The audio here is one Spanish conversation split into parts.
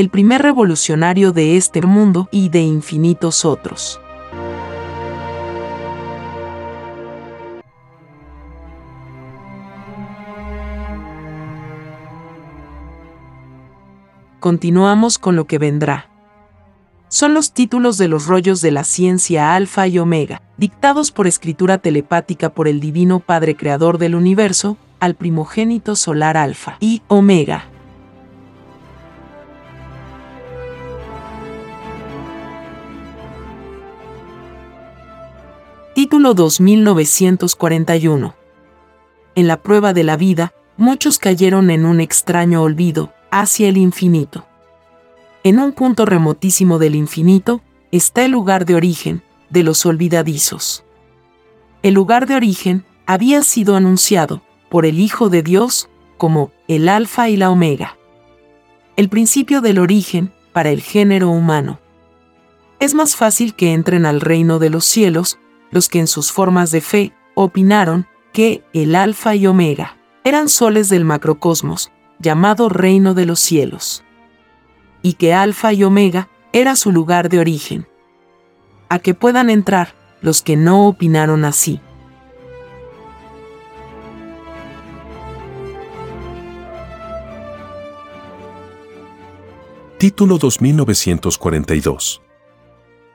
el primer revolucionario de este mundo y de infinitos otros. Continuamos con lo que vendrá. Son los títulos de los rollos de la ciencia alfa y omega, dictados por escritura telepática por el Divino Padre Creador del Universo, al primogénito solar alfa y omega. Título 2941. En la prueba de la vida, muchos cayeron en un extraño olvido, hacia el infinito. En un punto remotísimo del infinito está el lugar de origen de los olvidadizos. El lugar de origen había sido anunciado por el Hijo de Dios como el Alfa y la Omega. El principio del origen para el género humano. Es más fácil que entren al reino de los cielos los que en sus formas de fe opinaron que el Alfa y Omega eran soles del macrocosmos, llamado reino de los cielos, y que Alfa y Omega era su lugar de origen. A que puedan entrar los que no opinaron así. Título 2942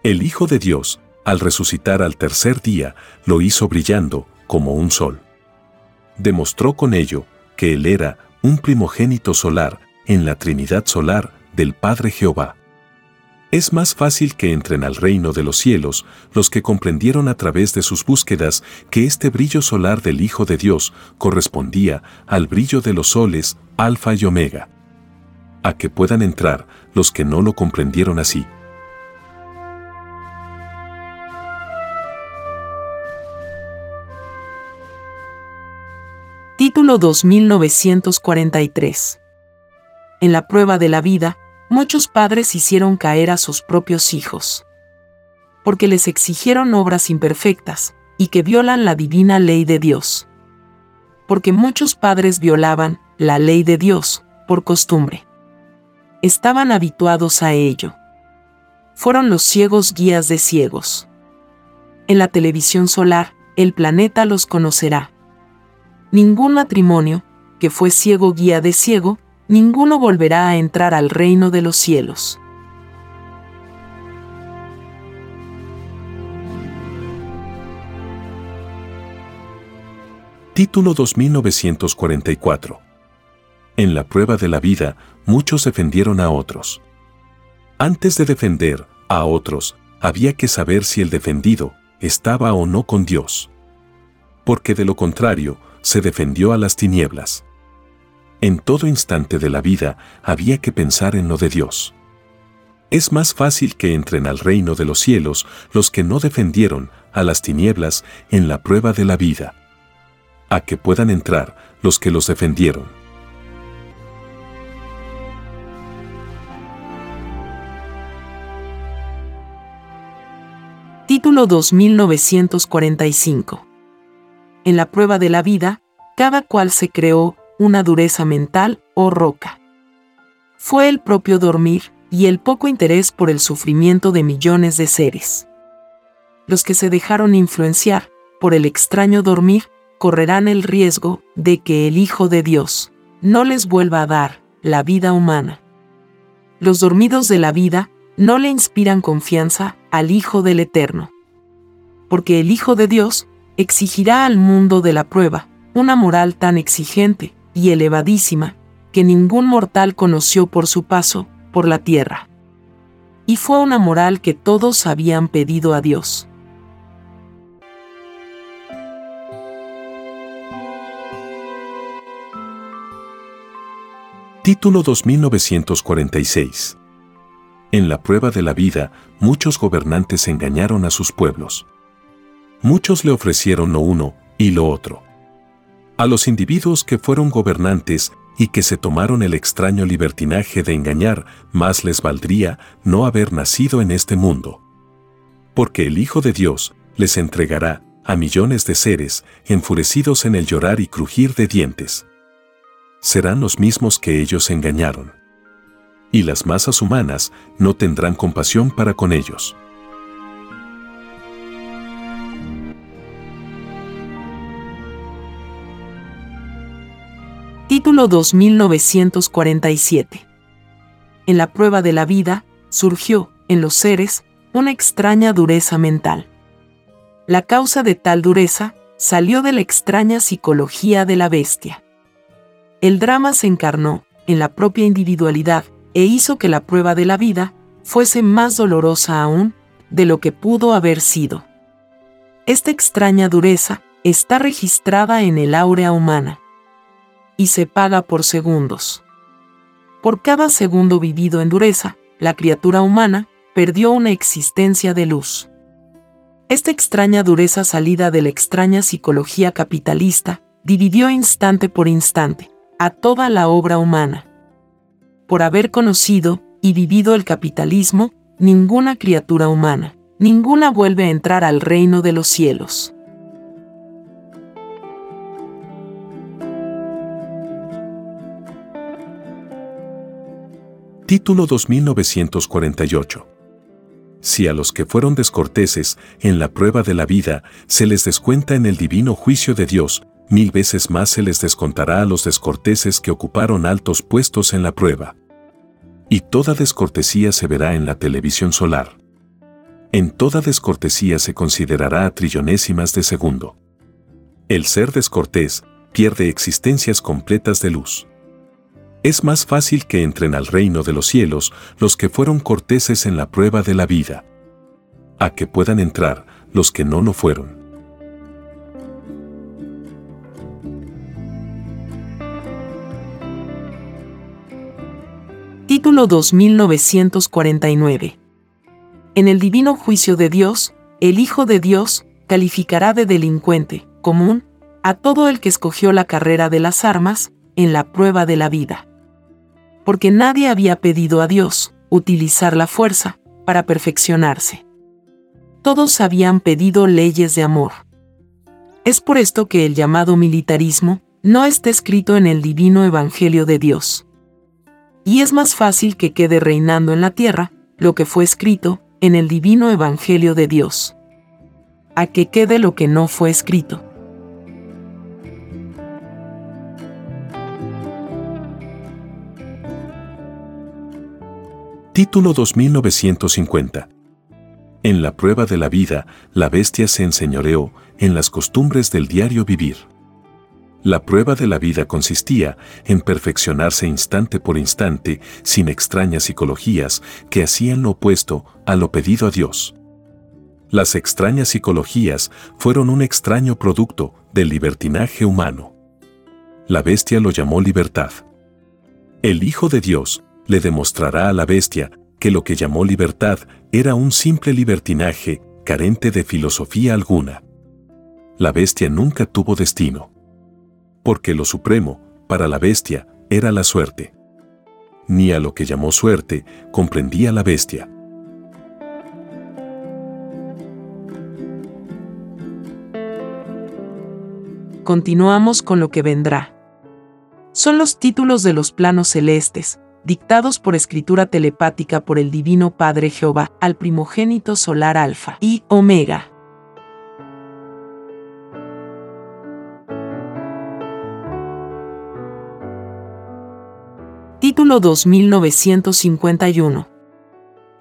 El Hijo de Dios al resucitar al tercer día, lo hizo brillando como un sol. Demostró con ello que él era un primogénito solar en la Trinidad solar del Padre Jehová. Es más fácil que entren al reino de los cielos los que comprendieron a través de sus búsquedas que este brillo solar del Hijo de Dios correspondía al brillo de los soles Alfa y Omega. A que puedan entrar los que no lo comprendieron así. Título 2943. En la prueba de la vida, muchos padres hicieron caer a sus propios hijos. Porque les exigieron obras imperfectas, y que violan la divina ley de Dios. Porque muchos padres violaban la ley de Dios, por costumbre. Estaban habituados a ello. Fueron los ciegos guías de ciegos. En la televisión solar, el planeta los conocerá ningún matrimonio, que fue ciego guía de ciego, ninguno volverá a entrar al reino de los cielos. Título 2944 En la prueba de la vida, muchos defendieron a otros. Antes de defender a otros, había que saber si el defendido estaba o no con Dios. Porque de lo contrario, se defendió a las tinieblas. En todo instante de la vida había que pensar en lo de Dios. Es más fácil que entren al reino de los cielos los que no defendieron a las tinieblas en la prueba de la vida, a que puedan entrar los que los defendieron. Título 2945 En la prueba de la vida, cada cual se creó una dureza mental o roca. Fue el propio dormir y el poco interés por el sufrimiento de millones de seres. Los que se dejaron influenciar por el extraño dormir correrán el riesgo de que el Hijo de Dios no les vuelva a dar la vida humana. Los dormidos de la vida no le inspiran confianza al Hijo del Eterno. Porque el Hijo de Dios exigirá al mundo de la prueba una moral tan exigente y elevadísima que ningún mortal conoció por su paso por la tierra. Y fue una moral que todos habían pedido a Dios. Título 2946 En la prueba de la vida, muchos gobernantes engañaron a sus pueblos. Muchos le ofrecieron lo uno y lo otro. A los individuos que fueron gobernantes y que se tomaron el extraño libertinaje de engañar, más les valdría no haber nacido en este mundo. Porque el Hijo de Dios les entregará a millones de seres enfurecidos en el llorar y crujir de dientes serán los mismos que ellos engañaron. Y las masas humanas no tendrán compasión para con ellos. Título 2947 En la prueba de la vida, surgió, en los seres, una extraña dureza mental. La causa de tal dureza salió de la extraña psicología de la bestia. El drama se encarnó en la propia individualidad e hizo que la prueba de la vida fuese más dolorosa aún de lo que pudo haber sido. Esta extraña dureza está registrada en el áurea humana y se paga por segundos. Por cada segundo vivido en dureza, la criatura humana perdió una existencia de luz. Esta extraña dureza salida de la extraña psicología capitalista dividió instante por instante, a toda la obra humana. Por haber conocido y vivido el capitalismo, ninguna criatura humana, ninguna vuelve a entrar al reino de los cielos. Título 2948 Si a los que fueron descorteses en la prueba de la vida se les descuenta en el divino juicio de Dios, mil veces más se les descontará a los descorteses que ocuparon altos puestos en la prueba. Y toda descortesía se verá en la televisión solar. En toda descortesía se considerará a trillonésimas de segundo. El ser descortés pierde existencias completas de luz. Es más fácil que entren al reino de los cielos los que fueron corteses en la prueba de la vida, a que puedan entrar los que no lo fueron. Título 2949. En el divino juicio de Dios, el Hijo de Dios calificará de delincuente común a todo el que escogió la carrera de las armas en la prueba de la vida. Porque nadie había pedido a Dios utilizar la fuerza para perfeccionarse. Todos habían pedido leyes de amor. Es por esto que el llamado militarismo no está escrito en el divino Evangelio de Dios y es más fácil que quede reinando en la tierra lo que fue escrito en el divino Evangelio de Dios, a que quede lo que no fue escrito. Título 2950 En la prueba de la vida, la bestia se enseñoreó en las costumbres del diario vivir. La prueba de la vida consistía en perfeccionarse instante por instante sin extrañas psicologías que hacían lo opuesto a lo pedido a Dios. Las extrañas psicologías fueron un extraño producto del libertinaje humano. La bestia lo llamó libertad. El Hijo de Dios le demostrará a la bestia que lo que llamó libertad era un simple libertinaje carente de filosofía alguna. La bestia nunca tuvo destino porque lo supremo, para la bestia, era la suerte. Ni a lo que llamó suerte comprendía la bestia. Continuamos con lo que vendrá. Son los títulos de los planos celestes, dictados por escritura telepática por el Divino Padre Jehová al primogénito solar Alfa y Omega. Título 2951.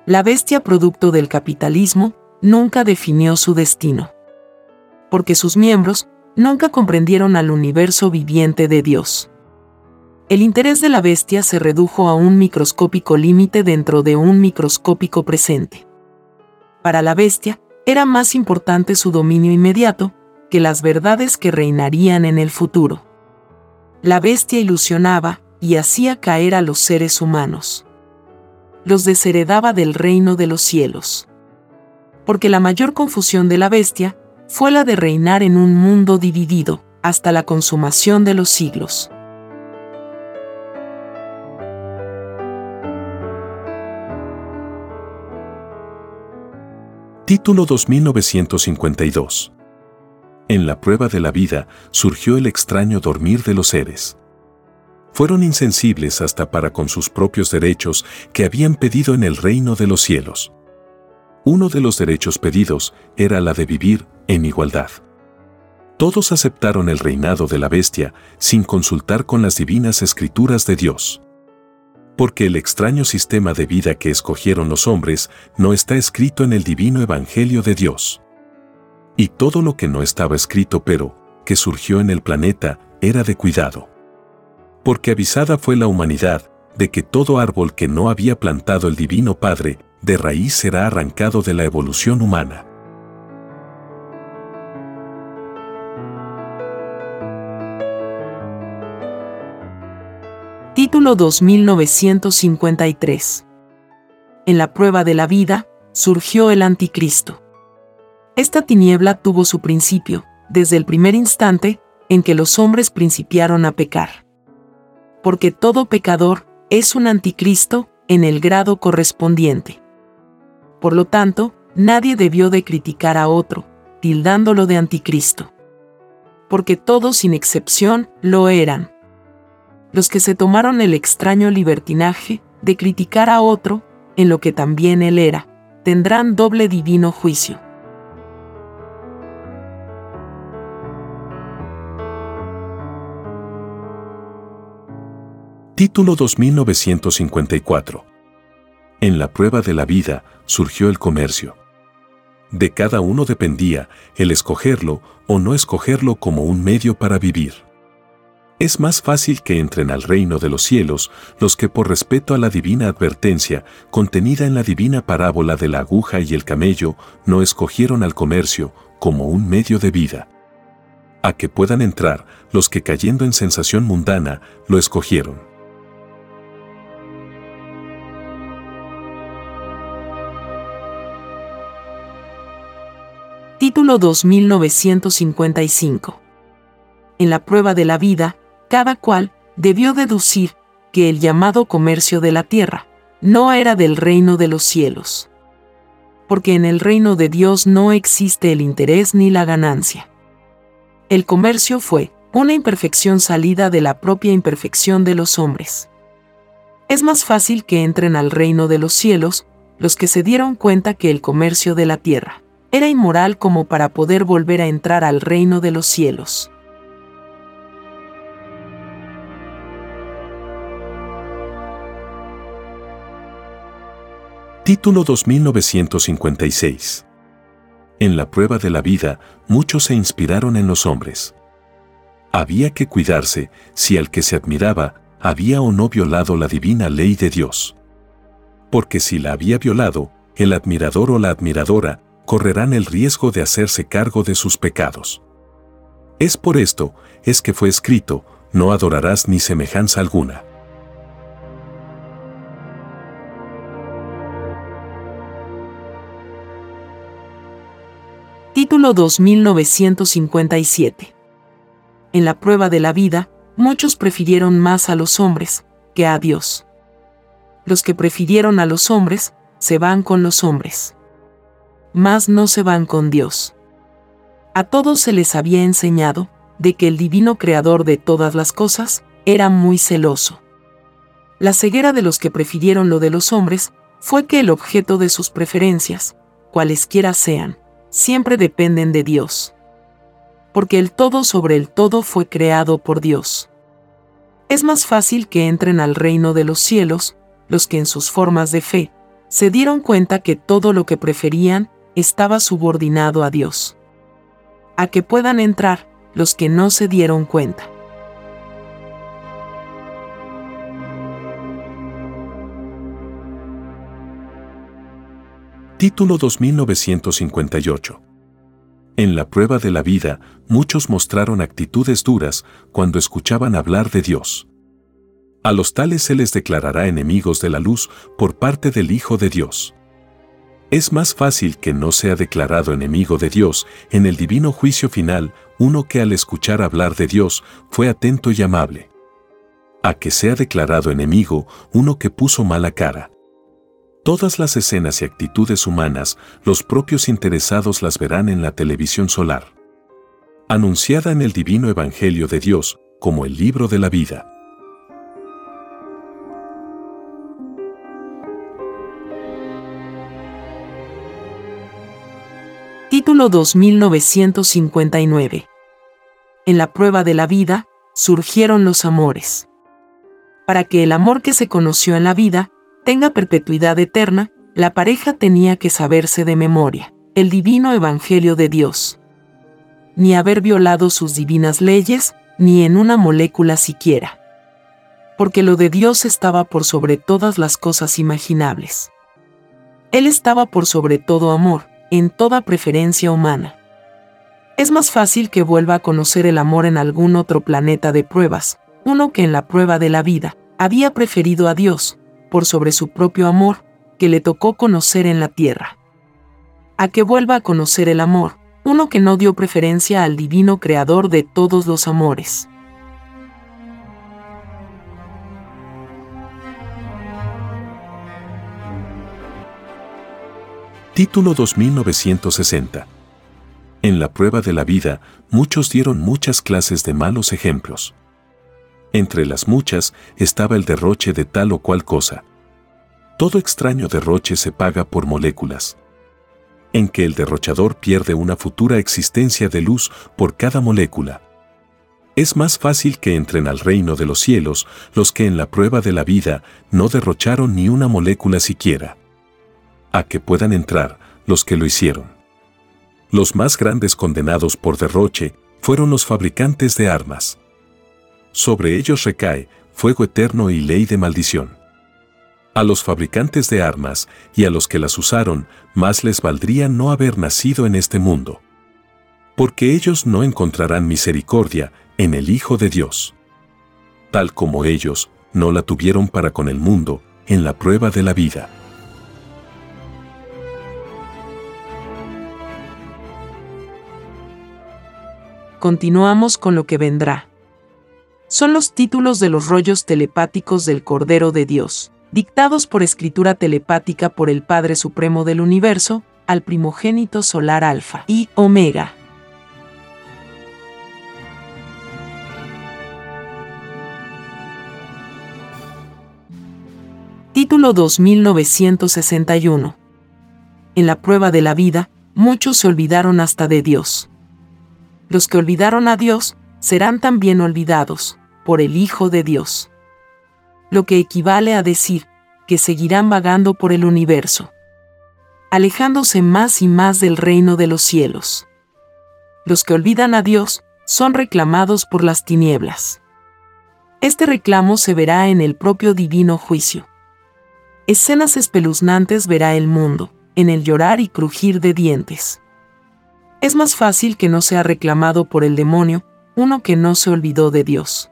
La bestia producto del capitalismo nunca definió su destino. Porque sus miembros nunca comprendieron al universo viviente de Dios. El interés de la bestia se redujo a un microscópico límite dentro de un microscópico presente. Para la bestia, era más importante su dominio inmediato que las verdades que reinarían en el futuro. La bestia ilusionaba, y hacía caer a los seres humanos. Los desheredaba del reino de los cielos. Porque la mayor confusión de la bestia fue la de reinar en un mundo dividido, hasta la consumación de los siglos. Título 2952 En la prueba de la vida surgió el extraño dormir de los seres fueron insensibles hasta para con sus propios derechos que habían pedido en el reino de los cielos. Uno de los derechos pedidos era la de vivir en igualdad. Todos aceptaron el reinado de la bestia sin consultar con las divinas escrituras de Dios. Porque el extraño sistema de vida que escogieron los hombres no está escrito en el divino Evangelio de Dios. Y todo lo que no estaba escrito pero, que surgió en el planeta, era de cuidado porque avisada fue la humanidad de que todo árbol que no había plantado el Divino Padre, de raíz será arrancado de la evolución humana. Título 2953 En la prueba de la vida, surgió el anticristo. Esta tiniebla tuvo su principio, desde el primer instante en que los hombres principiaron a pecar porque todo pecador es un anticristo en el grado correspondiente. Por lo tanto, nadie debió de criticar a otro, tildándolo de anticristo. Porque todos sin excepción lo eran. Los que se tomaron el extraño libertinaje de criticar a otro, en lo que también él era, tendrán doble divino juicio. Título 2954. En la prueba de la vida surgió el comercio. De cada uno dependía el escogerlo o no escogerlo como un medio para vivir. Es más fácil que entren al reino de los cielos los que por respeto a la divina advertencia contenida en la divina parábola de la aguja y el camello no escogieron al comercio como un medio de vida. A que puedan entrar los que cayendo en sensación mundana lo escogieron. Título 2955. En la prueba de la vida, cada cual debió deducir que el llamado comercio de la tierra no era del reino de los cielos. Porque en el reino de Dios no existe el interés ni la ganancia. El comercio fue una imperfección salida de la propia imperfección de los hombres. Es más fácil que entren al reino de los cielos los que se dieron cuenta que el comercio de la tierra era inmoral como para poder volver a entrar al reino de los cielos. Título 2956 En la prueba de la vida, muchos se inspiraron en los hombres. Había que cuidarse si al que se admiraba había o no violado la divina ley de Dios. Porque si la había violado, el admirador o la admiradora correrán el riesgo de hacerse cargo de sus pecados. Es por esto, es que fue escrito, no adorarás ni semejanza alguna. Título 2957 En la prueba de la vida, muchos prefirieron más a los hombres que a Dios. Los que prefirieron a los hombres, se van con los hombres. Mas no se van con Dios. A todos se les había enseñado de que el divino creador de todas las cosas era muy celoso. La ceguera de los que prefirieron lo de los hombres fue que el objeto de sus preferencias, cualesquiera sean, siempre dependen de Dios. Porque el todo sobre el todo fue creado por Dios. Es más fácil que entren al reino de los cielos los que en sus formas de fe se dieron cuenta que todo lo que preferían estaba subordinado a Dios. A que puedan entrar los que no se dieron cuenta. Título 2958 En la prueba de la vida, muchos mostraron actitudes duras cuando escuchaban hablar de Dios. A los tales se les declarará enemigos de la luz por parte del Hijo de Dios. Es más fácil que no sea declarado enemigo de Dios en el divino juicio final uno que al escuchar hablar de Dios fue atento y amable. A que sea declarado enemigo uno que puso mala cara. Todas las escenas y actitudes humanas, los propios interesados las verán en la televisión solar. Anunciada en el divino Evangelio de Dios como el libro de la vida. Título 2959. En la prueba de la vida, surgieron los amores. Para que el amor que se conoció en la vida tenga perpetuidad eterna, la pareja tenía que saberse de memoria el divino Evangelio de Dios. Ni haber violado sus divinas leyes, ni en una molécula siquiera. Porque lo de Dios estaba por sobre todas las cosas imaginables. Él estaba por sobre todo amor, en toda preferencia humana. Es más fácil que vuelva a conocer el amor en algún otro planeta de pruebas, uno que en la prueba de la vida había preferido a Dios, por sobre su propio amor, que le tocó conocer en la tierra. A que vuelva a conocer el amor, uno que no dio preferencia al divino creador de todos los amores. Título 2960. En la prueba de la vida, muchos dieron muchas clases de malos ejemplos. Entre las muchas estaba el derroche de tal o cual cosa. Todo extraño derroche se paga por moléculas. En que el derrochador pierde una futura existencia de luz por cada molécula. Es más fácil que entren al reino de los cielos los que en la prueba de la vida no derrocharon ni una molécula siquiera a que puedan entrar los que lo hicieron. Los más grandes condenados por derroche fueron los fabricantes de armas. Sobre ellos recae fuego eterno y ley de maldición. A los fabricantes de armas y a los que las usaron, más les valdría no haber nacido en este mundo. Porque ellos no encontrarán misericordia en el Hijo de Dios. Tal como ellos no la tuvieron para con el mundo en la prueba de la vida. continuamos con lo que vendrá. Son los títulos de los rollos telepáticos del Cordero de Dios, dictados por escritura telepática por el Padre Supremo del Universo, al primogénito solar Alfa y Omega. Título 2961. En la prueba de la vida, muchos se olvidaron hasta de Dios los que olvidaron a Dios serán también olvidados por el Hijo de Dios. Lo que equivale a decir que seguirán vagando por el universo, alejándose más y más del reino de los cielos. Los que olvidan a Dios son reclamados por las tinieblas. Este reclamo se verá en el propio divino juicio. Escenas espeluznantes verá el mundo, en el llorar y crujir de dientes. Es más fácil que no sea reclamado por el demonio uno que no se olvidó de Dios.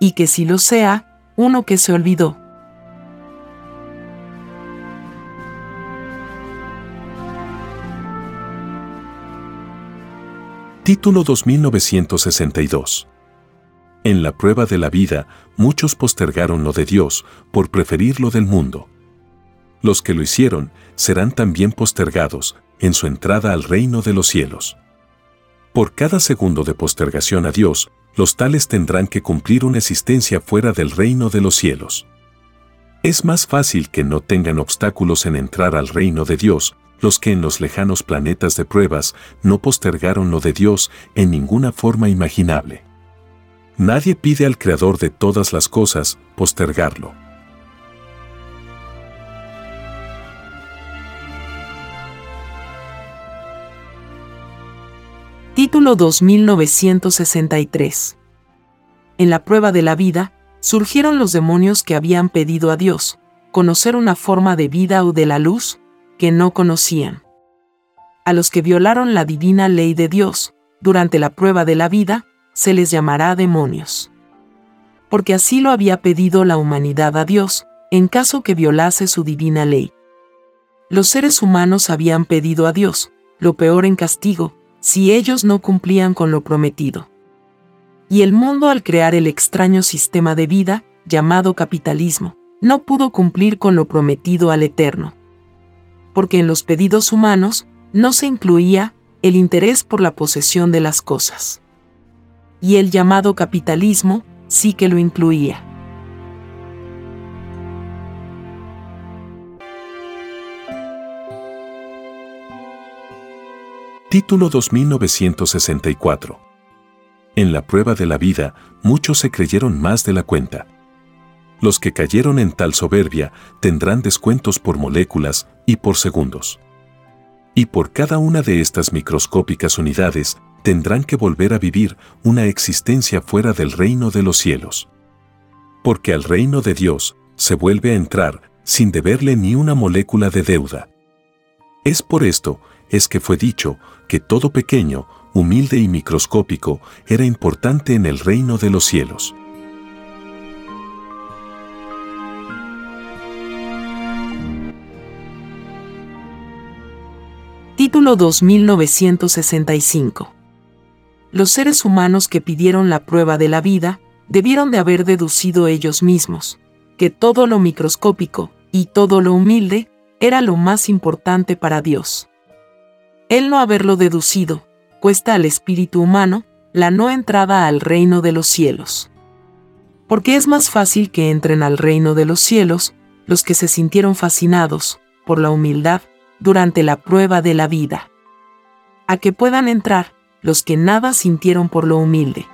Y que si lo sea, uno que se olvidó. Título 2962 En la prueba de la vida, muchos postergaron lo de Dios por preferir lo del mundo. Los que lo hicieron serán también postergados en su entrada al reino de los cielos. Por cada segundo de postergación a Dios, los tales tendrán que cumplir una existencia fuera del reino de los cielos. Es más fácil que no tengan obstáculos en entrar al reino de Dios los que en los lejanos planetas de pruebas no postergaron lo de Dios en ninguna forma imaginable. Nadie pide al Creador de todas las cosas postergarlo. Título 2963 En la prueba de la vida, surgieron los demonios que habían pedido a Dios, conocer una forma de vida o de la luz, que no conocían. A los que violaron la divina ley de Dios, durante la prueba de la vida, se les llamará demonios. Porque así lo había pedido la humanidad a Dios, en caso que violase su divina ley. Los seres humanos habían pedido a Dios, lo peor en castigo, si ellos no cumplían con lo prometido. Y el mundo al crear el extraño sistema de vida, llamado capitalismo, no pudo cumplir con lo prometido al Eterno porque en los pedidos humanos no se incluía el interés por la posesión de las cosas. Y el llamado capitalismo sí que lo incluía. Título 2964 En la prueba de la vida, muchos se creyeron más de la cuenta. Los que cayeron en tal soberbia tendrán descuentos por moléculas y por segundos. Y por cada una de estas microscópicas unidades tendrán que volver a vivir una existencia fuera del reino de los cielos. Porque al reino de Dios se vuelve a entrar sin deberle ni una molécula de deuda. Es por esto es que fue dicho que todo pequeño, humilde y microscópico era importante en el reino de los cielos. Título 2965 Los seres humanos que pidieron la prueba de la vida debieron de haber deducido ellos mismos que todo lo microscópico y todo lo humilde era lo más importante para Dios. El no haberlo deducido cuesta al espíritu humano la no entrada al reino de los cielos. Porque es más fácil que entren al reino de los cielos los que se sintieron fascinados por la humildad durante la prueba de la vida. A que puedan entrar los que nada sintieron por lo humilde.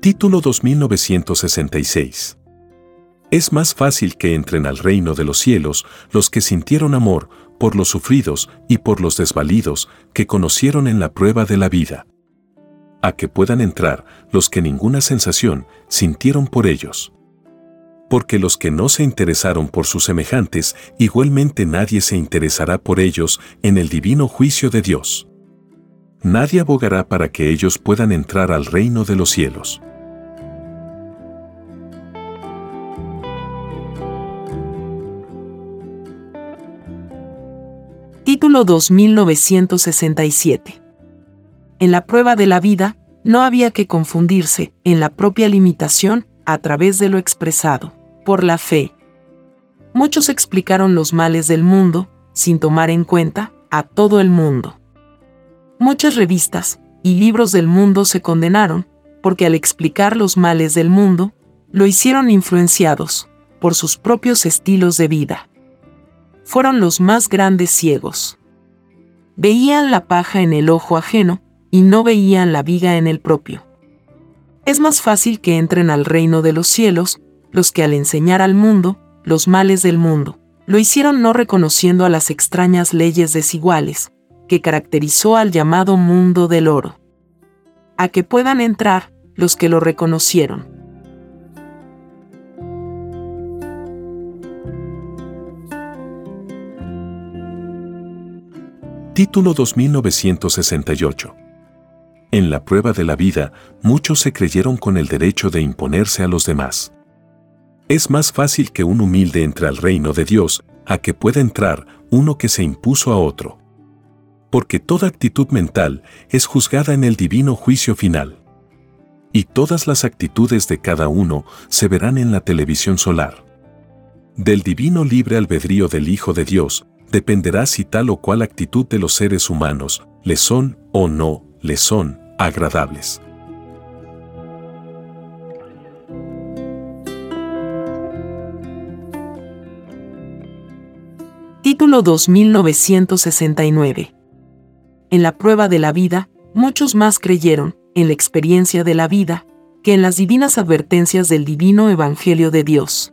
Título 2966 Es más fácil que entren al reino de los cielos los que sintieron amor por los sufridos y por los desvalidos que conocieron en la prueba de la vida a que puedan entrar los que ninguna sensación sintieron por ellos. Porque los que no se interesaron por sus semejantes, igualmente nadie se interesará por ellos en el divino juicio de Dios. Nadie abogará para que ellos puedan entrar al reino de los cielos. Título 2967 en la prueba de la vida, no había que confundirse en la propia limitación a través de lo expresado por la fe. Muchos explicaron los males del mundo sin tomar en cuenta a todo el mundo. Muchas revistas y libros del mundo se condenaron porque al explicar los males del mundo, lo hicieron influenciados por sus propios estilos de vida. Fueron los más grandes ciegos. Veían la paja en el ojo ajeno y no veían la viga en el propio. Es más fácil que entren al reino de los cielos los que al enseñar al mundo los males del mundo, lo hicieron no reconociendo a las extrañas leyes desiguales, que caracterizó al llamado mundo del oro. A que puedan entrar los que lo reconocieron. Título 2968 En la prueba de la vida, muchos se creyeron con el derecho de imponerse a los demás. Es más fácil que un humilde entre al reino de Dios a que pueda entrar uno que se impuso a otro. Porque toda actitud mental es juzgada en el divino juicio final. Y todas las actitudes de cada uno se verán en la televisión solar. Del divino libre albedrío del Hijo de Dios dependerá si tal o cual actitud de los seres humanos le son o no le son agradables. Título 2969. En la prueba de la vida, muchos más creyeron, en la experiencia de la vida, que en las divinas advertencias del divino Evangelio de Dios.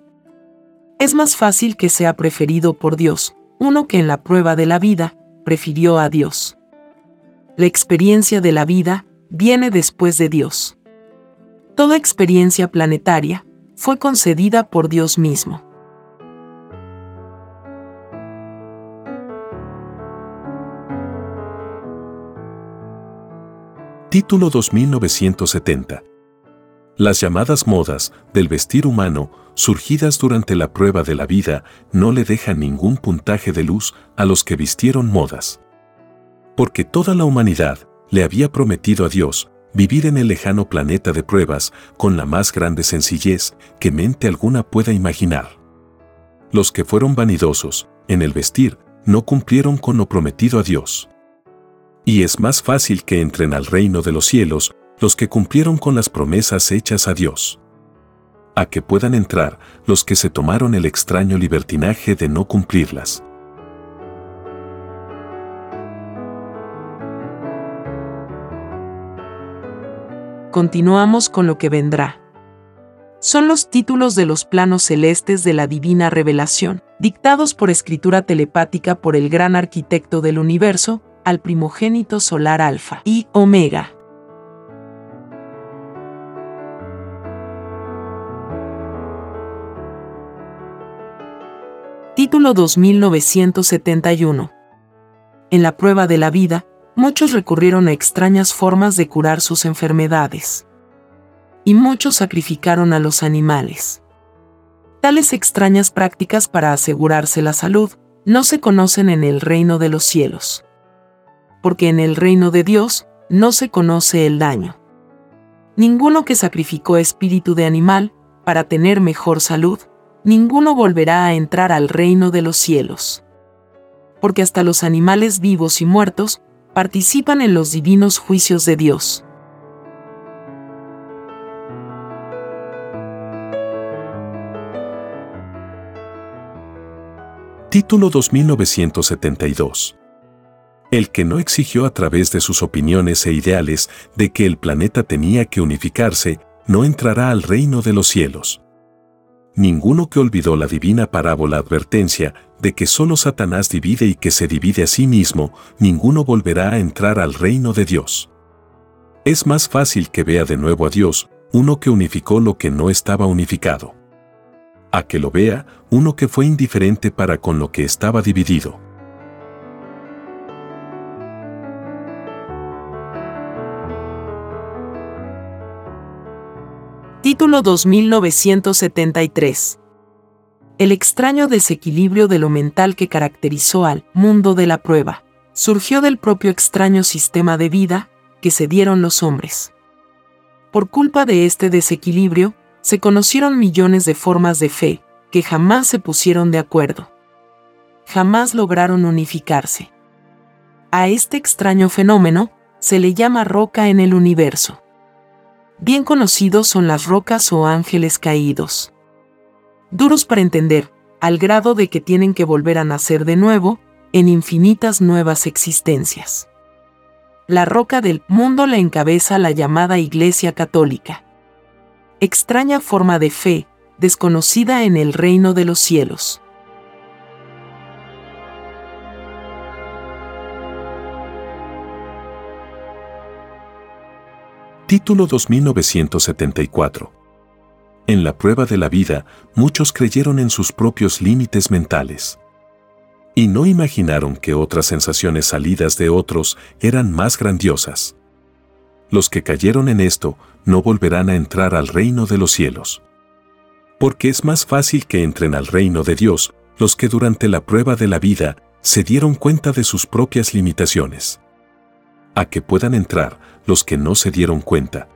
Es más fácil que sea preferido por Dios, uno que en la prueba de la vida, prefirió a Dios. La experiencia de la vida viene después de Dios. Toda experiencia planetaria fue concedida por Dios mismo. Título 2970. Las llamadas modas del vestir humano, surgidas durante la prueba de la vida, no le dejan ningún puntaje de luz a los que vistieron modas. Porque toda la humanidad le había prometido a Dios vivir en el lejano planeta de pruebas con la más grande sencillez que mente alguna pueda imaginar. Los que fueron vanidosos, en el vestir, no cumplieron con lo prometido a Dios y es más fácil que entren al reino de los cielos los que cumplieron con las promesas hechas a Dios. A que puedan entrar los que se tomaron el extraño libertinaje de no cumplirlas. Continuamos con lo que vendrá. Son los títulos de los planos celestes de la divina revelación, dictados por escritura telepática por el gran arquitecto del universo, al primogénito solar alfa y omega. Título 2971. En la prueba de la vida, muchos recurrieron a extrañas formas de curar sus enfermedades. Y muchos sacrificaron a los animales. Tales extrañas prácticas para asegurarse la salud no se conocen en el reino de los cielos porque en el reino de Dios no se conoce el daño. Ninguno que sacrificó espíritu de animal para tener mejor salud, ninguno volverá a entrar al reino de los cielos. Porque hasta los animales vivos y muertos participan en los divinos juicios de Dios. Título 2972 el que no exigió a través de sus opiniones e ideales de que el planeta tenía que unificarse, no entrará al reino de los cielos. Ninguno que olvidó la divina parábola advertencia de que solo Satanás divide y que se divide a sí mismo, ninguno volverá a entrar al reino de Dios. Es más fácil que vea de nuevo a Dios, uno que unificó lo que no estaba unificado. A que lo vea, uno que fue indiferente para con lo que estaba dividido. Título 2973. El extraño desequilibrio de lo mental que caracterizó al mundo de la prueba surgió del propio extraño sistema de vida que se dieron los hombres. Por culpa de este desequilibrio, se conocieron millones de formas de fe que jamás se pusieron de acuerdo. Jamás lograron unificarse. A este extraño fenómeno se le llama roca en el universo. Bien conocidos son las rocas o ángeles caídos. Duros para entender, al grado de que tienen que volver a nacer de nuevo, en infinitas nuevas existencias. La roca del mundo la encabeza la llamada Iglesia Católica. Extraña forma de fe, desconocida en el reino de los cielos. Título 2974. En la prueba de la vida, muchos creyeron en sus propios límites mentales. Y no imaginaron que otras sensaciones salidas de otros eran más grandiosas. Los que cayeron en esto no volverán a entrar al reino de los cielos. Porque es más fácil que entren al reino de Dios los que durante la prueba de la vida se dieron cuenta de sus propias limitaciones. A que puedan entrar los que no se dieron cuenta.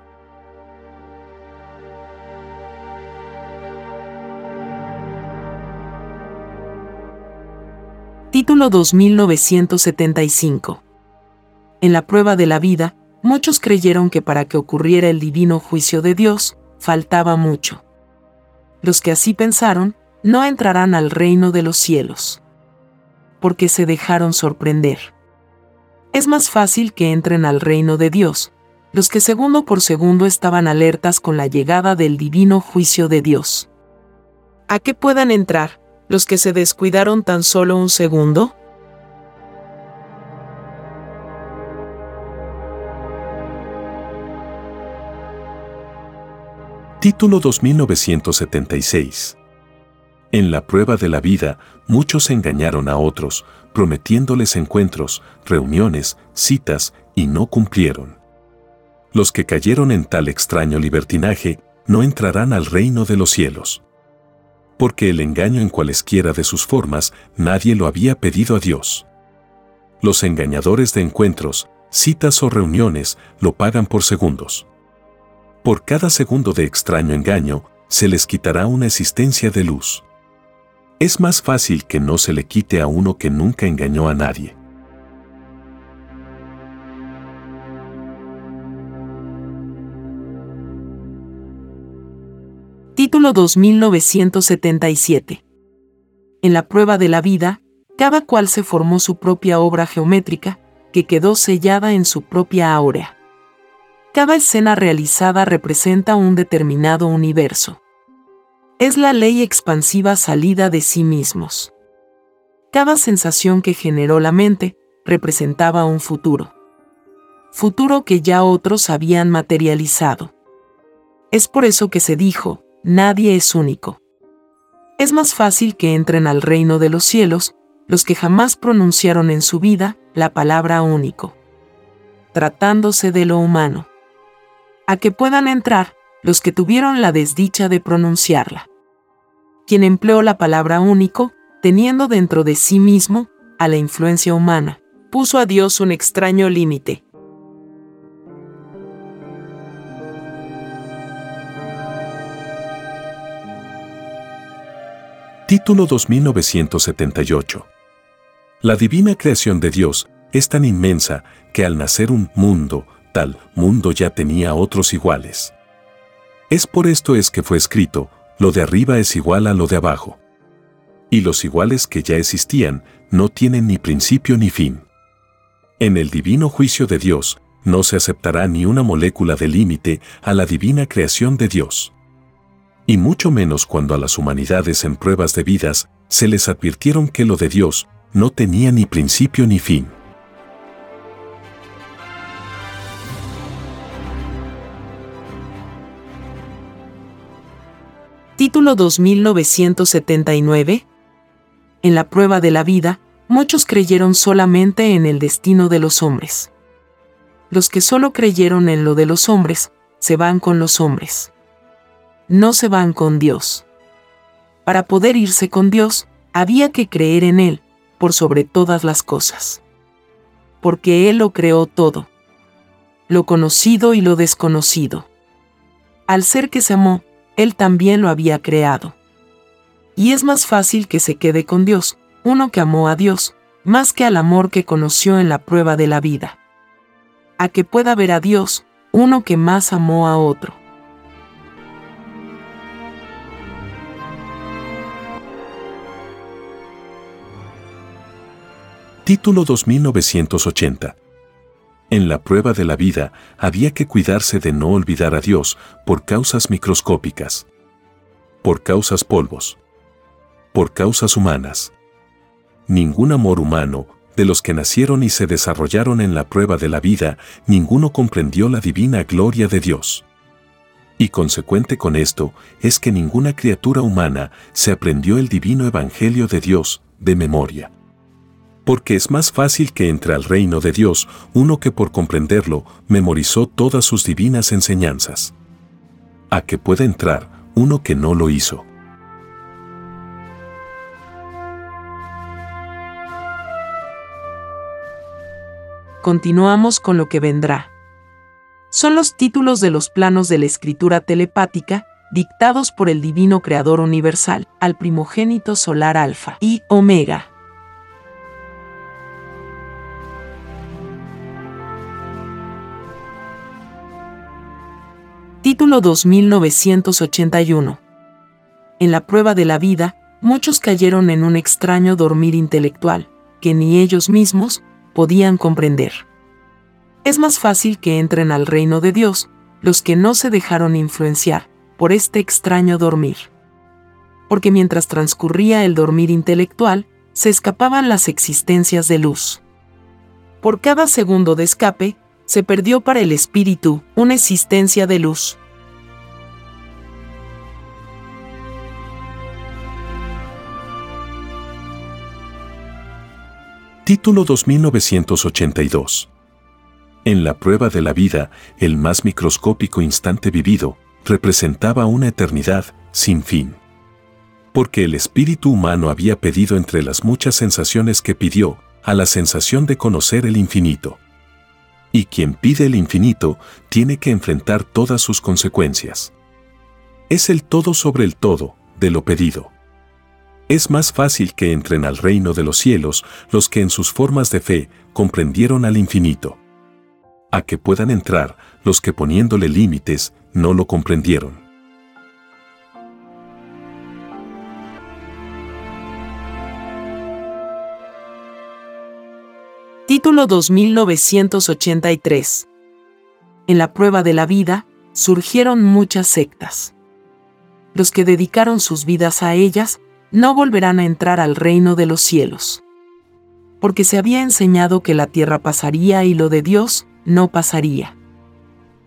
Título 2975. En la prueba de la vida, muchos creyeron que para que ocurriera el divino juicio de Dios, faltaba mucho. Los que así pensaron, no entrarán al reino de los cielos. Porque se dejaron sorprender. Es más fácil que entren al reino de Dios, los que segundo por segundo estaban alertas con la llegada del divino juicio de Dios. ¿A qué puedan entrar? los que se descuidaron tan solo un segundo? Título 2976. En la prueba de la vida, muchos engañaron a otros, prometiéndoles encuentros, reuniones, citas, y no cumplieron. Los que cayeron en tal extraño libertinaje no entrarán al reino de los cielos porque el engaño en cualesquiera de sus formas nadie lo había pedido a Dios. Los engañadores de encuentros, citas o reuniones lo pagan por segundos. Por cada segundo de extraño engaño, se les quitará una existencia de luz. Es más fácil que no se le quite a uno que nunca engañó a nadie. Título 2977. En la prueba de la vida, cada cual se formó su propia obra geométrica, que quedó sellada en su propia áurea. Cada escena realizada representa un determinado universo. Es la ley expansiva salida de sí mismos. Cada sensación que generó la mente representaba un futuro. Futuro que ya otros habían materializado. Es por eso que se dijo, nadie es único. Es más fácil que entren al reino de los cielos los que jamás pronunciaron en su vida la palabra único, tratándose de lo humano. A que puedan entrar los que tuvieron la desdicha de pronunciarla. Quien empleó la palabra único, teniendo dentro de sí mismo a la influencia humana, puso a Dios un extraño límite, Título 2978. La divina creación de Dios es tan inmensa que al nacer un mundo, tal mundo ya tenía otros iguales. Es por esto es que fue escrito, lo de arriba es igual a lo de abajo. Y los iguales que ya existían no tienen ni principio ni fin. En el divino juicio de Dios, no se aceptará ni una molécula de límite a la divina creación de Dios y mucho menos cuando a las humanidades en pruebas de vidas se les advirtieron que lo de Dios no tenía ni principio ni fin. Título 2979 En la prueba de la vida, muchos creyeron solamente en el destino de los hombres. Los que solo creyeron en lo de los hombres, se van con los hombres no se van con Dios. Para poder irse con Dios, había que creer en Él, por sobre todas las cosas. Porque Él lo creó todo, lo conocido y lo desconocido. Al ser que se amó, Él también lo había creado. Y es más fácil que se quede con Dios, uno que amó a Dios, más que al amor que conoció en la prueba de la vida. A que pueda ver a Dios, uno que más amó a otro. Título 2980. En la prueba de la vida había que cuidarse de no olvidar a Dios por causas microscópicas, por causas polvos, por causas humanas. Ningún amor humano de los que nacieron y se desarrollaron en la prueba de la vida, ninguno comprendió la divina gloria de Dios. Y consecuente con esto es que ninguna criatura humana se aprendió el divino evangelio de Dios de memoria. Porque es más fácil que entre al reino de Dios uno que por comprenderlo memorizó todas sus divinas enseñanzas. A que pueda entrar uno que no lo hizo. continuamos con lo que vendrá. Son los títulos de los planos de la escritura telepática, dictados por el Divino Creador Universal, al primogénito solar Alfa y Omega. Título 2981. En la prueba de la vida, muchos cayeron en un extraño dormir intelectual, que ni ellos mismos, podían comprender. Es más fácil que entren al reino de Dios los que no se dejaron influenciar por este extraño dormir. Porque mientras transcurría el dormir intelectual, se escapaban las existencias de luz. Por cada segundo de escape, se perdió para el espíritu una existencia de luz. Título 2982. En la prueba de la vida, el más microscópico instante vivido representaba una eternidad sin fin. Porque el espíritu humano había pedido entre las muchas sensaciones que pidió, a la sensación de conocer el infinito. Y quien pide el infinito tiene que enfrentar todas sus consecuencias. Es el todo sobre el todo de lo pedido es más fácil que entren al reino de los cielos los que en sus formas de fe comprendieron al infinito. A que puedan entrar los que poniéndole límites no lo comprendieron. Título 2983 En la prueba de la vida surgieron muchas sectas. Los que dedicaron sus vidas a ellas no volverán a entrar al reino de los cielos. Porque se había enseñado que la tierra pasaría y lo de Dios no pasaría.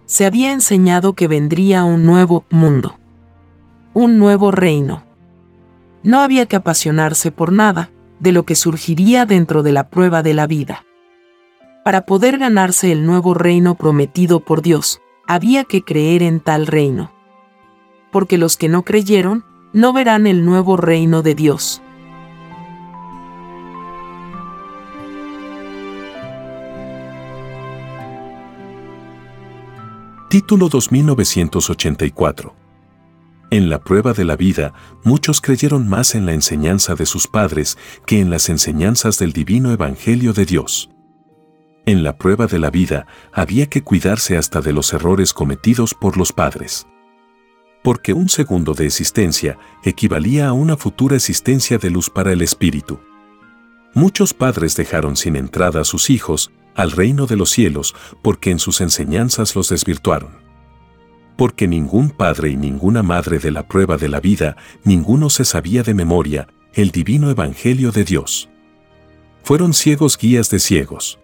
Se había enseñado que vendría un nuevo mundo. Un nuevo reino. No había que apasionarse por nada de lo que surgiría dentro de la prueba de la vida. Para poder ganarse el nuevo reino prometido por Dios, había que creer en tal reino. Porque los que no creyeron no verán el nuevo reino de Dios. Título 2984 En la prueba de la vida, muchos creyeron más en la enseñanza de sus padres que en las enseñanzas del divino Evangelio de Dios. En la prueba de la vida había que cuidarse hasta de los errores cometidos por los padres porque un segundo de existencia equivalía a una futura existencia de luz para el espíritu. Muchos padres dejaron sin entrada a sus hijos al reino de los cielos porque en sus enseñanzas los desvirtuaron. Porque ningún padre y ninguna madre de la prueba de la vida, ninguno se sabía de memoria el divino evangelio de Dios. Fueron ciegos guías de ciegos.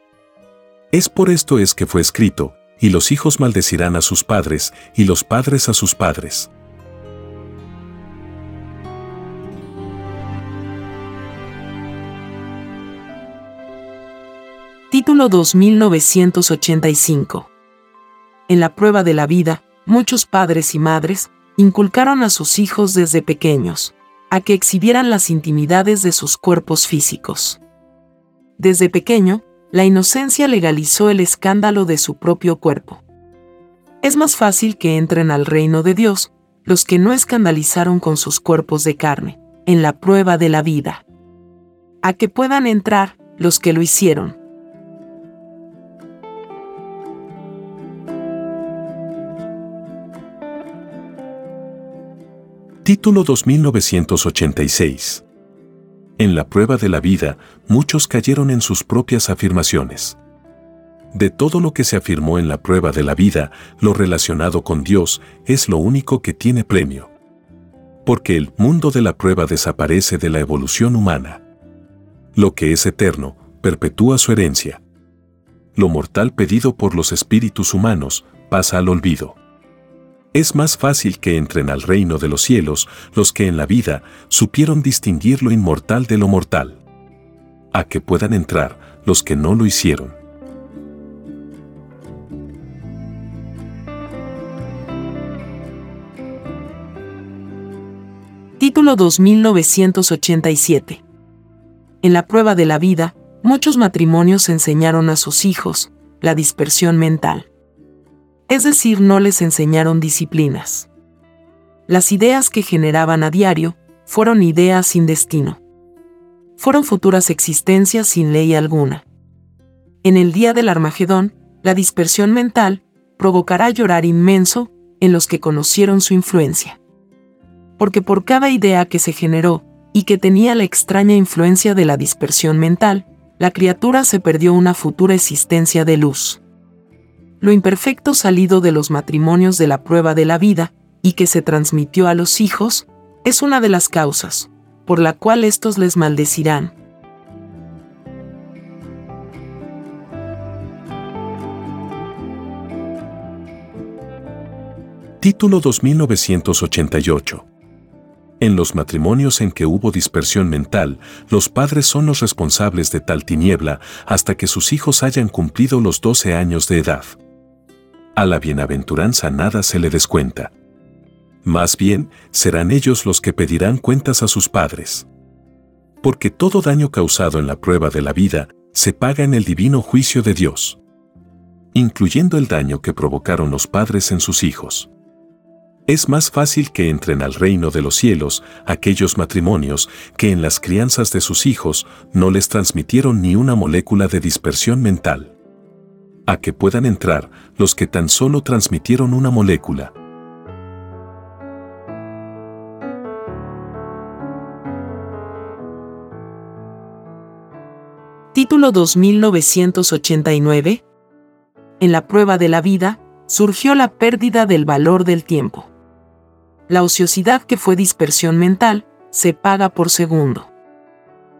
Es por esto es que fue escrito, y los hijos maldecirán a sus padres, y los padres a sus padres. Título 2985 En la prueba de la vida, muchos padres y madres inculcaron a sus hijos desde pequeños a que exhibieran las intimidades de sus cuerpos físicos. Desde pequeño, la inocencia legalizó el escándalo de su propio cuerpo. Es más fácil que entren al reino de Dios los que no escandalizaron con sus cuerpos de carne, en la prueba de la vida. A que puedan entrar los que lo hicieron. Título 2986 en la prueba de la vida, muchos cayeron en sus propias afirmaciones. De todo lo que se afirmó en la prueba de la vida, lo relacionado con Dios es lo único que tiene premio. Porque el mundo de la prueba desaparece de la evolución humana. Lo que es eterno, perpetúa su herencia. Lo mortal pedido por los espíritus humanos pasa al olvido. Es más fácil que entren al reino de los cielos los que en la vida supieron distinguir lo inmortal de lo mortal. A que puedan entrar los que no lo hicieron. Título 2987. En la prueba de la vida, muchos matrimonios enseñaron a sus hijos la dispersión mental es decir, no les enseñaron disciplinas. Las ideas que generaban a diario fueron ideas sin destino. Fueron futuras existencias sin ley alguna. En el día del Armagedón, la dispersión mental provocará llorar inmenso en los que conocieron su influencia. Porque por cada idea que se generó y que tenía la extraña influencia de la dispersión mental, la criatura se perdió una futura existencia de luz lo imperfecto salido de los matrimonios de la prueba de la vida, y que se transmitió a los hijos, es una de las causas, por la cual estos les maldecirán. Título 2988 en los matrimonios en que hubo dispersión mental, los padres son los responsables de tal tiniebla hasta que sus hijos hayan cumplido los 12 años de edad a la bienaventuranza nada se le descuenta. Más bien, serán ellos los que pedirán cuentas a sus padres. Porque todo daño causado en la prueba de la vida se paga en el divino juicio de Dios, incluyendo el daño que provocaron los padres en sus hijos. Es más fácil que entren al reino de los cielos aquellos matrimonios que en las crianzas de sus hijos no les transmitieron ni una molécula de dispersión mental a que puedan entrar los que tan solo transmitieron una molécula. Título 2989 En la prueba de la vida, surgió la pérdida del valor del tiempo. La ociosidad que fue dispersión mental, se paga por segundo.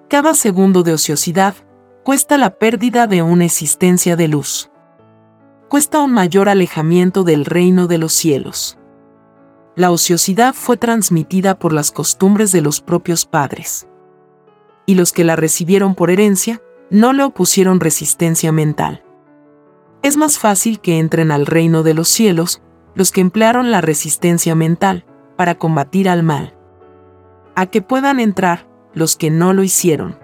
Cada segundo de ociosidad cuesta la pérdida de una existencia de luz cuesta un mayor alejamiento del reino de los cielos. La ociosidad fue transmitida por las costumbres de los propios padres. Y los que la recibieron por herencia no le opusieron resistencia mental. Es más fácil que entren al reino de los cielos los que emplearon la resistencia mental para combatir al mal. A que puedan entrar los que no lo hicieron.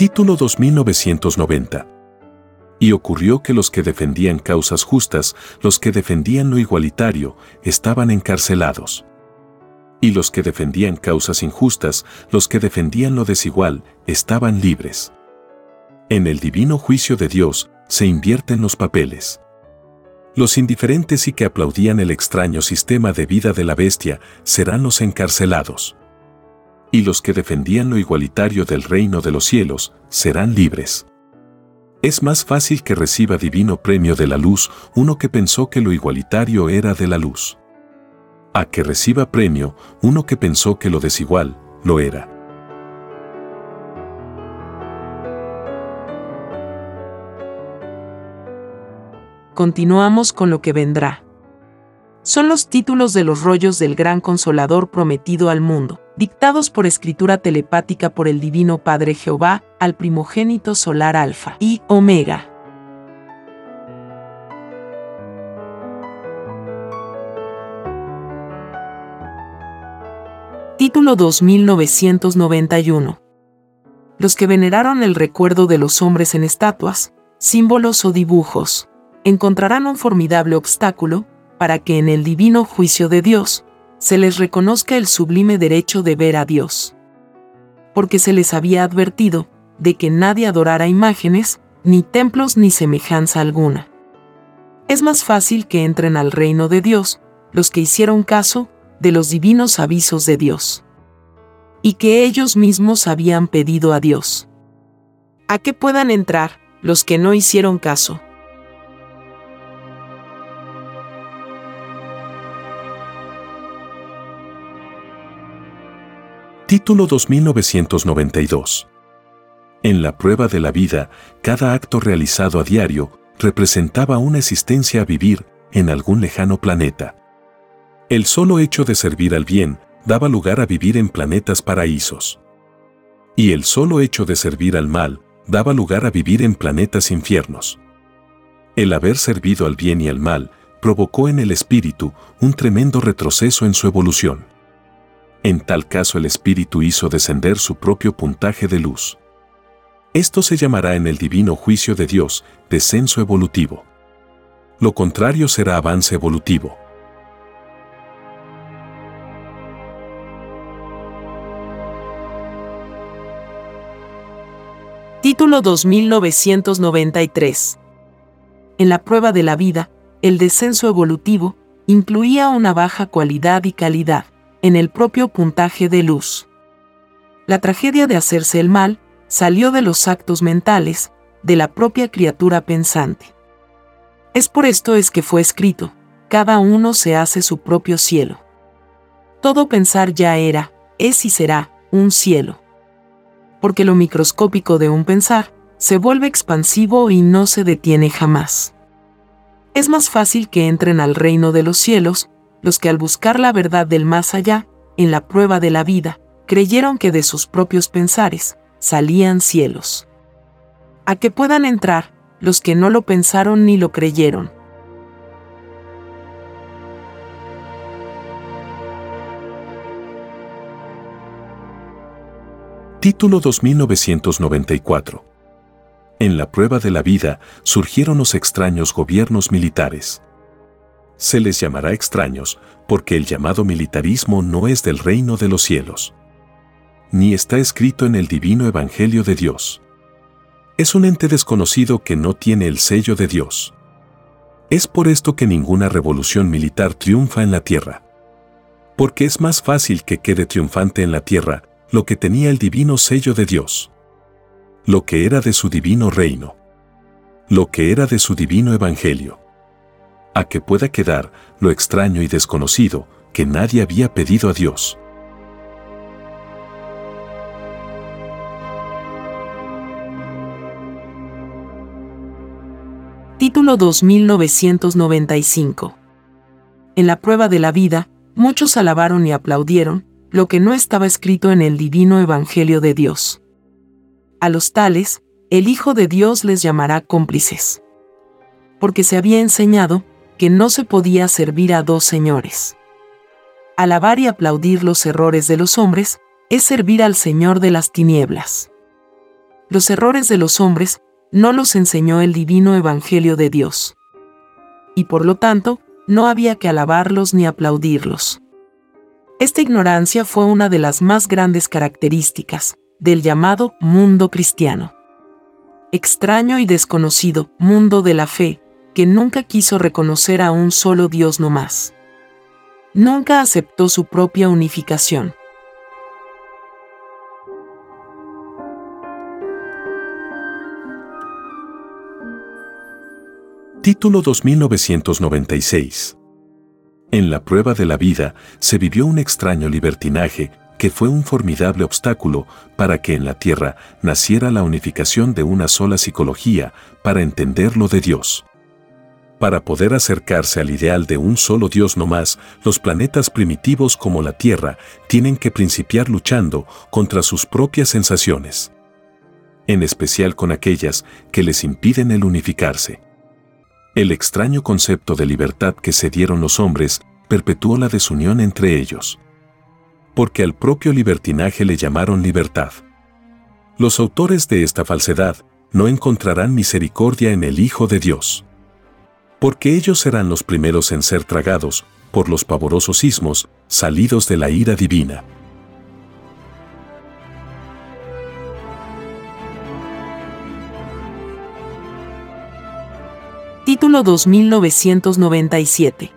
Título 2990. Y ocurrió que los que defendían causas justas, los que defendían lo igualitario, estaban encarcelados. Y los que defendían causas injustas, los que defendían lo desigual, estaban libres. En el divino juicio de Dios se invierten los papeles. Los indiferentes y que aplaudían el extraño sistema de vida de la bestia serán los encarcelados y los que defendían lo igualitario del reino de los cielos serán libres. Es más fácil que reciba divino premio de la luz uno que pensó que lo igualitario era de la luz. A que reciba premio uno que pensó que lo desigual lo era. Continuamos con lo que vendrá son los títulos de los rollos del gran consolador prometido al mundo, dictados por escritura telepática por el Divino Padre Jehová al primogénito solar Alfa y Omega. Título 2991 Los que veneraron el recuerdo de los hombres en estatuas, símbolos o dibujos, encontrarán un formidable obstáculo para que en el divino juicio de Dios se les reconozca el sublime derecho de ver a Dios. Porque se les había advertido de que nadie adorara imágenes, ni templos ni semejanza alguna. Es más fácil que entren al reino de Dios los que hicieron caso de los divinos avisos de Dios. Y que ellos mismos habían pedido a Dios. A que puedan entrar los que no hicieron caso. Título 2992. En la prueba de la vida, cada acto realizado a diario representaba una existencia a vivir en algún lejano planeta. El solo hecho de servir al bien daba lugar a vivir en planetas paraísos. Y el solo hecho de servir al mal daba lugar a vivir en planetas infiernos. El haber servido al bien y al mal provocó en el espíritu un tremendo retroceso en su evolución. En tal caso el espíritu hizo descender su propio puntaje de luz. Esto se llamará en el divino juicio de Dios descenso evolutivo. Lo contrario será avance evolutivo. Título 2993. En la prueba de la vida, el descenso evolutivo incluía una baja cualidad y calidad en el propio puntaje de luz. La tragedia de hacerse el mal salió de los actos mentales de la propia criatura pensante. Es por esto es que fue escrito, cada uno se hace su propio cielo. Todo pensar ya era, es y será, un cielo. Porque lo microscópico de un pensar se vuelve expansivo y no se detiene jamás. Es más fácil que entren al reino de los cielos los que al buscar la verdad del más allá, en la prueba de la vida, creyeron que de sus propios pensares salían cielos. A que puedan entrar los que no lo pensaron ni lo creyeron. Título 2994 En la prueba de la vida surgieron los extraños gobiernos militares se les llamará extraños, porque el llamado militarismo no es del reino de los cielos. Ni está escrito en el divino Evangelio de Dios. Es un ente desconocido que no tiene el sello de Dios. Es por esto que ninguna revolución militar triunfa en la tierra. Porque es más fácil que quede triunfante en la tierra lo que tenía el divino sello de Dios. Lo que era de su divino reino. Lo que era de su divino Evangelio a que pueda quedar lo extraño y desconocido que nadie había pedido a Dios. Título 2995 En la prueba de la vida, muchos alabaron y aplaudieron lo que no estaba escrito en el divino Evangelio de Dios. A los tales, el Hijo de Dios les llamará cómplices. Porque se había enseñado que no se podía servir a dos señores. Alabar y aplaudir los errores de los hombres es servir al Señor de las tinieblas. Los errores de los hombres no los enseñó el divino Evangelio de Dios. Y por lo tanto, no había que alabarlos ni aplaudirlos. Esta ignorancia fue una de las más grandes características del llamado mundo cristiano. Extraño y desconocido mundo de la fe, nunca quiso reconocer a un solo Dios nomás. Nunca aceptó su propia unificación. Título 2996 En la prueba de la vida se vivió un extraño libertinaje que fue un formidable obstáculo para que en la Tierra naciera la unificación de una sola psicología para entender lo de Dios. Para poder acercarse al ideal de un solo Dios no más, los planetas primitivos como la Tierra tienen que principiar luchando contra sus propias sensaciones. En especial con aquellas que les impiden el unificarse. El extraño concepto de libertad que se dieron los hombres perpetuó la desunión entre ellos. Porque al propio libertinaje le llamaron libertad. Los autores de esta falsedad no encontrarán misericordia en el Hijo de Dios porque ellos serán los primeros en ser tragados por los pavorosos sismos salidos de la ira divina. Título 2997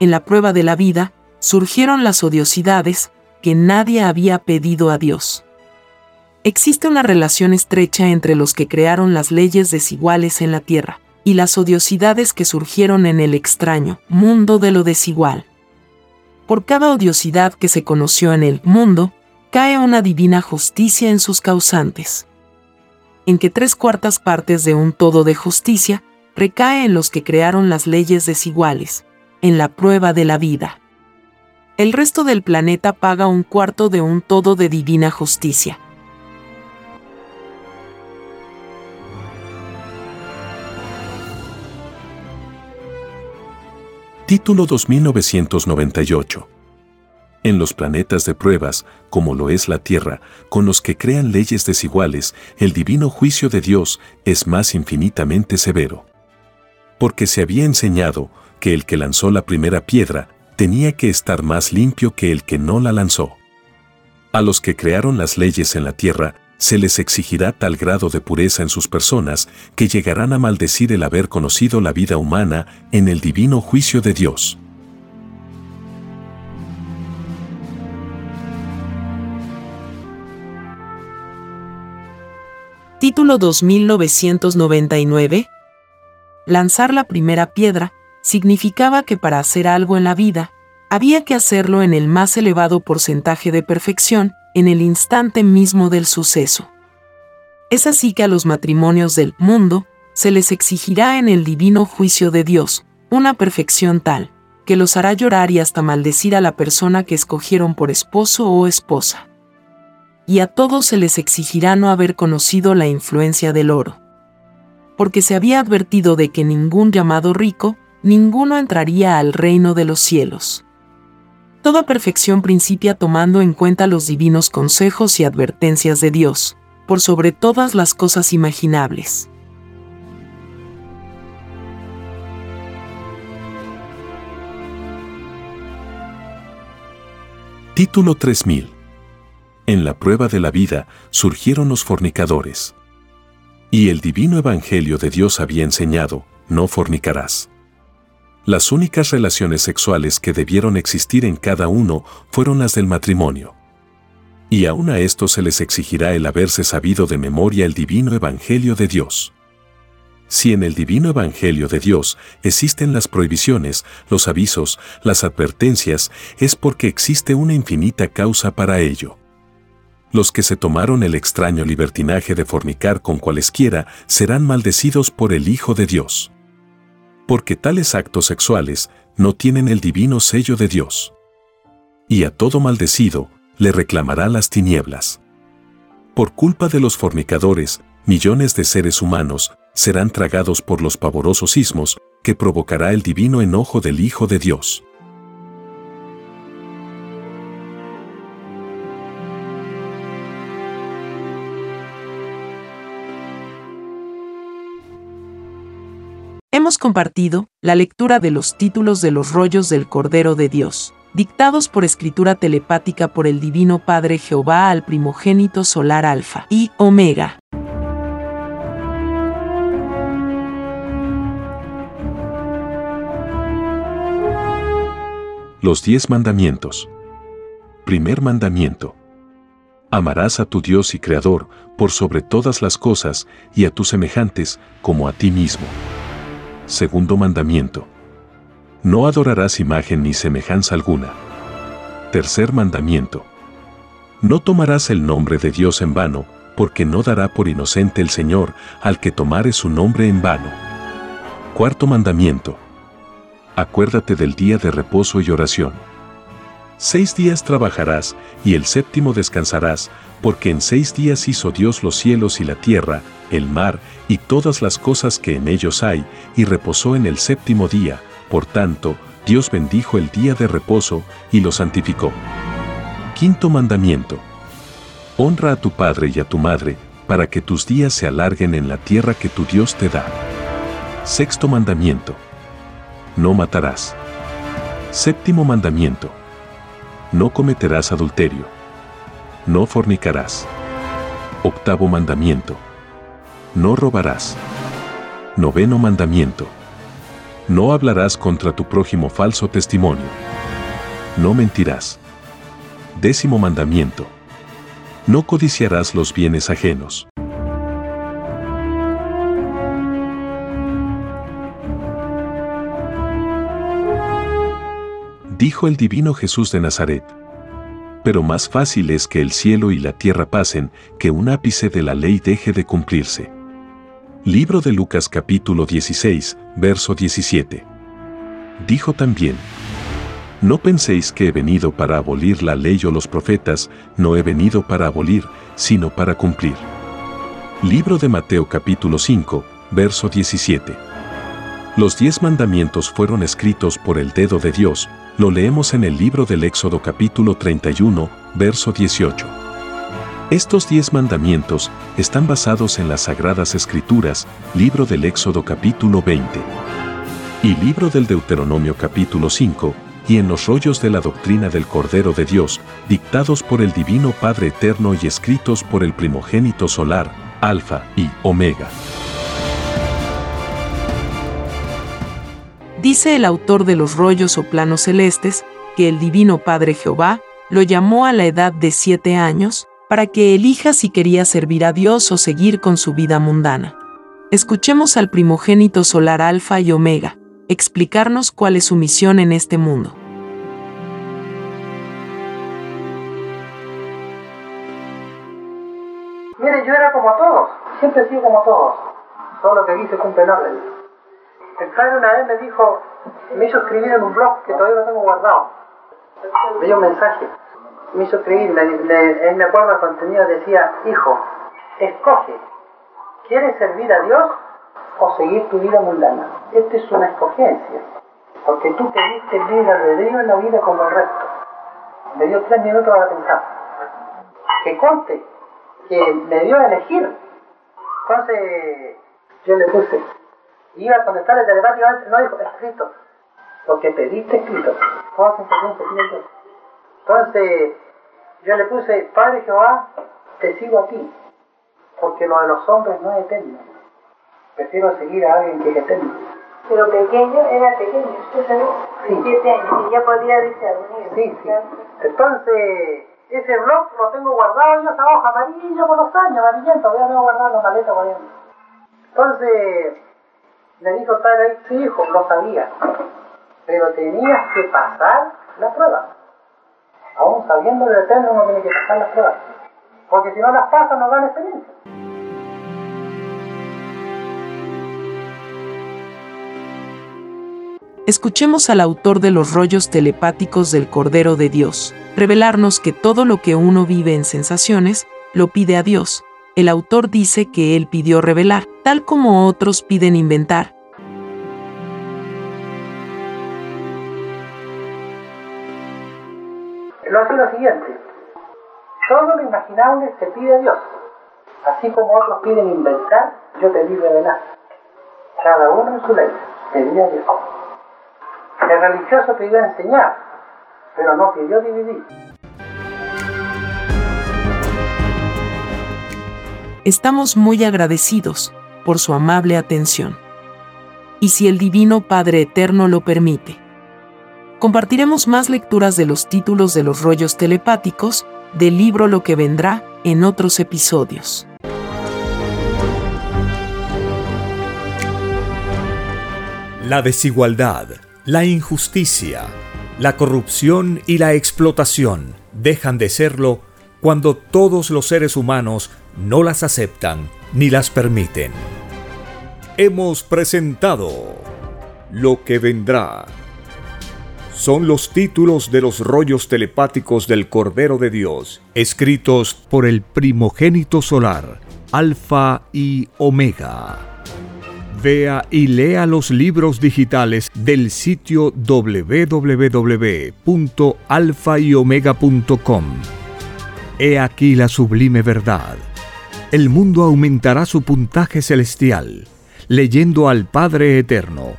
En la prueba de la vida, surgieron las odiosidades que nadie había pedido a Dios. Existe una relación estrecha entre los que crearon las leyes desiguales en la tierra y las odiosidades que surgieron en el extraño mundo de lo desigual. Por cada odiosidad que se conoció en el mundo, recae una divina justicia en sus causantes. En que tres cuartas partes de un todo de justicia recae en los que crearon las leyes desiguales, en la prueba de la vida. El resto del planeta paga un cuarto de un todo de divina justicia. Título 2998 en los planetas de pruebas, como lo es la Tierra, con los que crean leyes desiguales, el divino juicio de Dios es más infinitamente severo. Porque se había enseñado que el que lanzó la primera piedra tenía que estar más limpio que el que no la lanzó. A los que crearon las leyes en la Tierra, se les exigirá tal grado de pureza en sus personas que llegarán a maldecir el haber conocido la vida humana en el divino juicio de Dios. Título 2999 Lanzar la primera piedra significaba que para hacer algo en la vida, había que hacerlo en el más elevado porcentaje de perfección, en el instante mismo del suceso. Es así que a los matrimonios del mundo se les exigirá en el divino juicio de Dios una perfección tal, que los hará llorar y hasta maldecir a la persona que escogieron por esposo o esposa y a todos se les exigirá no haber conocido la influencia del oro. Porque se había advertido de que ningún llamado rico, ninguno entraría al reino de los cielos. Toda perfección principia tomando en cuenta los divinos consejos y advertencias de Dios, por sobre todas las cosas imaginables. Título 3000 en la prueba de la vida surgieron los fornicadores. Y el divino evangelio de Dios había enseñado, no fornicarás. Las únicas relaciones sexuales que debieron existir en cada uno fueron las del matrimonio. Y aún a esto se les exigirá el haberse sabido de memoria el divino evangelio de Dios. Si en el divino evangelio de Dios existen las prohibiciones, los avisos, las advertencias, es porque existe una infinita causa para ello los que se tomaron el extraño libertinaje de fornicar con cualesquiera serán maldecidos por el Hijo de Dios. Porque tales actos sexuales no tienen el divino sello de Dios. Y a todo maldecido le reclamará las tinieblas. Por culpa de los fornicadores, millones de seres humanos serán tragados por los pavorosos sismos que provocará el divino enojo del Hijo de Dios. Hemos compartido la lectura de los títulos de los rollos del Cordero de Dios, dictados por escritura telepática por el Divino Padre Jehová al primogénito solar Alfa y Omega. Los diez mandamientos. Primer mandamiento. Amarás a tu Dios y Creador por sobre todas las cosas y a tus semejantes como a ti mismo. Segundo mandamiento. No adorarás imagen ni semejanza alguna. Tercer mandamiento. No tomarás el nombre de Dios en vano, porque no dará por inocente el Señor al que tomare su nombre en vano. Cuarto mandamiento. Acuérdate del día de reposo y oración. Seis días trabajarás y el séptimo descansarás, porque en seis días hizo Dios los cielos y la tierra, el mar y todas las cosas que en ellos hay, y reposó en el séptimo día. Por tanto, Dios bendijo el día de reposo y lo santificó. Quinto mandamiento. Honra a tu padre y a tu madre, para que tus días se alarguen en la tierra que tu Dios te da. Sexto mandamiento. No matarás. Séptimo mandamiento. No cometerás adulterio. No fornicarás. Octavo mandamiento no robarás. Noveno mandamiento. No hablarás contra tu prójimo falso testimonio. No mentirás. Décimo mandamiento. No codiciarás los bienes ajenos. Dijo el divino Jesús de Nazaret. pero más fácil es que el cielo y la tierra pasen, que un ápice de la ley deje de cumplirse. Libro de Lucas capítulo 16, verso 17. Dijo también, No penséis que he venido para abolir la ley o los profetas, no he venido para abolir, sino para cumplir. Libro de Mateo capítulo 5, verso 17. Los diez mandamientos fueron escritos por el dedo de Dios, lo leemos en el libro del Éxodo capítulo 31, verso 18. Estos diez mandamientos están basados en las Sagradas Escrituras, libro del Éxodo capítulo 20 y libro del Deuteronomio capítulo 5, y en los rollos de la doctrina del Cordero de Dios, dictados por el Divino Padre Eterno y escritos por el primogénito solar, Alfa y Omega. Dice el autor de los rollos o planos celestes que el Divino Padre Jehová lo llamó a la edad de siete años para que elija si quería servir a Dios o seguir con su vida mundana. Escuchemos al primogénito solar Alfa y Omega, explicarnos cuál es su misión en este mundo. Mire, yo era como todos, siempre he sido como todos, solo que aquí se cumplen órdenes. El padre una vez me dijo, me hizo escribir en un blog que todavía lo tengo guardado. Me dio un mensaje, me hizo escribir, le, le, él me acuerdo el contenido, decía, hijo, escoge, ¿quieres servir a Dios o seguir tu vida mundana? Esta es una escogencia, porque tú pediste libre albedrío en la vida como el resto. Me dio tres minutos para pensar. Que conte que me dio a elegir. Entonces yo le puse, iba a contestarle telepáticamente, no dijo, escrito. Lo que pediste escrito. Toda sensación se pide Entonces yo le puse, Padre Jehová, te sigo a ti, porque lo de los hombres no es eterno. Prefiero seguir a alguien que es eterno. Pero pequeño, era pequeño, usted sabe, Sí. siete años, y ya podía discernir. Sí, sí. Entonces, ese blog lo tengo guardado yo, esa hoja amarilla por los años, amarillento, todavía tengo guardado en la maleta ahí. Entonces, me dijo padre ahí, sí, hijo, lo sabía, pero tenías que pasar la prueba. Aún sabiendo el eterno, uno tiene que pasar las pruebas. Porque si no las pasa, no gana experiencia. Escuchemos al autor de los rollos telepáticos del Cordero de Dios, revelarnos que todo lo que uno vive en sensaciones, lo pide a Dios. El autor dice que él pidió revelar, tal como otros piden inventar. Lo hace lo siguiente. Todo lo imaginable se pide a Dios. Así como otros piden inventar, yo te di revelar. Cada uno en su ley. Pedí a Dios. El religioso pidió enseñar, pero no pidió dividir. Estamos muy agradecidos por su amable atención. Y si el Divino Padre Eterno lo permite, compartiremos más lecturas de los títulos de los rollos telepáticos del libro Lo que vendrá en otros episodios. La desigualdad, la injusticia, la corrupción y la explotación dejan de serlo cuando todos los seres humanos no las aceptan ni las permiten. Hemos presentado Lo que vendrá. Son los títulos de los rollos telepáticos del Cordero de Dios, escritos por el primogénito solar, Alfa y Omega. Vea y lea los libros digitales del sitio www.alfayomega.com. He aquí la sublime verdad. El mundo aumentará su puntaje celestial, leyendo al Padre Eterno,